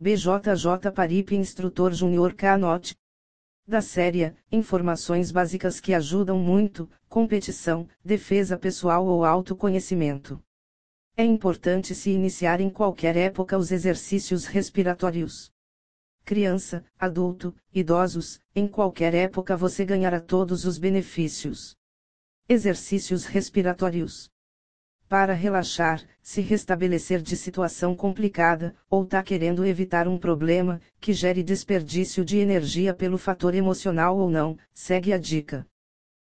BJJ Parip Instrutor Júnior Canote. Da série, informações básicas que ajudam muito, competição, defesa pessoal ou autoconhecimento. É importante se iniciar em qualquer época os exercícios respiratórios. Criança, adulto, idosos, em qualquer época você ganhará todos os benefícios. Exercícios respiratórios para relaxar, se restabelecer de situação complicada, ou tá querendo evitar um problema, que gere desperdício de energia pelo fator emocional ou não, segue a dica.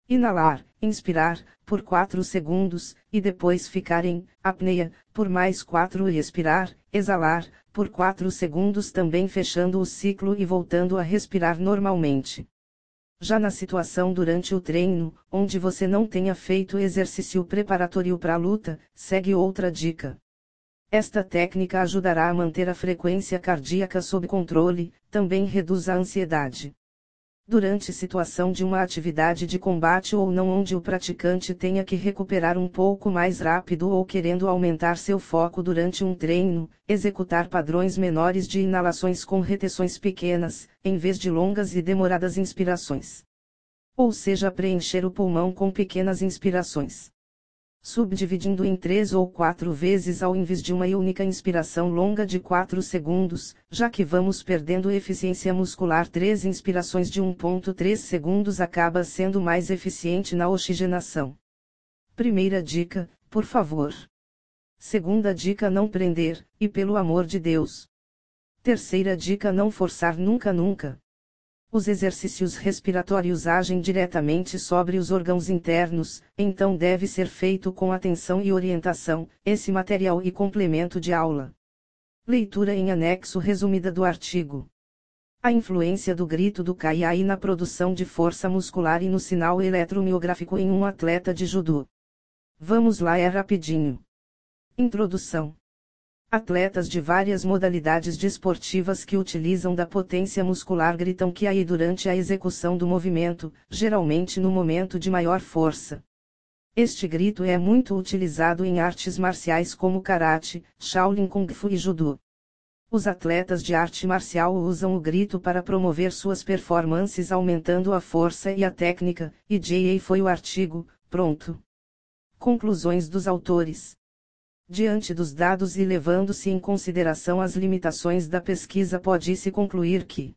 Inalar, inspirar, por 4 segundos, e depois ficar em apneia, por mais 4 e expirar, exalar, por 4 segundos também fechando o ciclo e voltando a respirar normalmente. Já na situação durante o treino, onde você não tenha feito exercício preparatório para a luta, segue outra dica. Esta técnica ajudará a manter a frequência cardíaca sob controle, também reduz a ansiedade durante situação de uma atividade de combate ou não onde o praticante tenha que recuperar um pouco mais rápido ou querendo aumentar seu foco durante um treino, executar padrões menores de inalações com retenções pequenas, em vez de longas e demoradas inspirações. Ou seja, preencher o pulmão com pequenas inspirações subdividindo em três ou quatro vezes ao invés de uma única inspiração longa de 4 segundos, já que vamos perdendo eficiência muscular. Três inspirações de 1.3 segundos acaba sendo mais eficiente na oxigenação. Primeira dica, por favor. Segunda dica: não prender, e pelo amor de Deus. Terceira dica: não forçar nunca nunca. Os exercícios respiratórios agem diretamente sobre os órgãos internos, então deve ser feito com atenção e orientação, esse material e complemento de aula. Leitura em anexo resumida do artigo. A influência do grito do Kaiai na produção de força muscular e no sinal eletromiográfico em um atleta de judô. Vamos lá é rapidinho. Introdução. Atletas de várias modalidades desportivas que utilizam da potência muscular gritam que aí durante a execução do movimento, geralmente no momento de maior força. Este grito é muito utilizado em artes marciais como karate, Shaolin Kung Fu e Judô. Os atletas de arte marcial usam o grito para promover suas performances aumentando a força e a técnica, e J.A. foi o artigo, pronto. Conclusões dos autores. Diante dos dados e levando-se em consideração as limitações da pesquisa, pode-se concluir que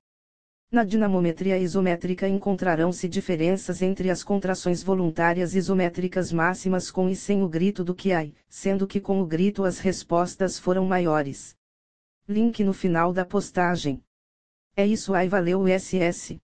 na dinamometria isométrica encontrarão-se diferenças entre as contrações voluntárias isométricas máximas com e sem o grito do QI, sendo que com o grito as respostas foram maiores. Link no final da postagem. É isso aí, valeu SS.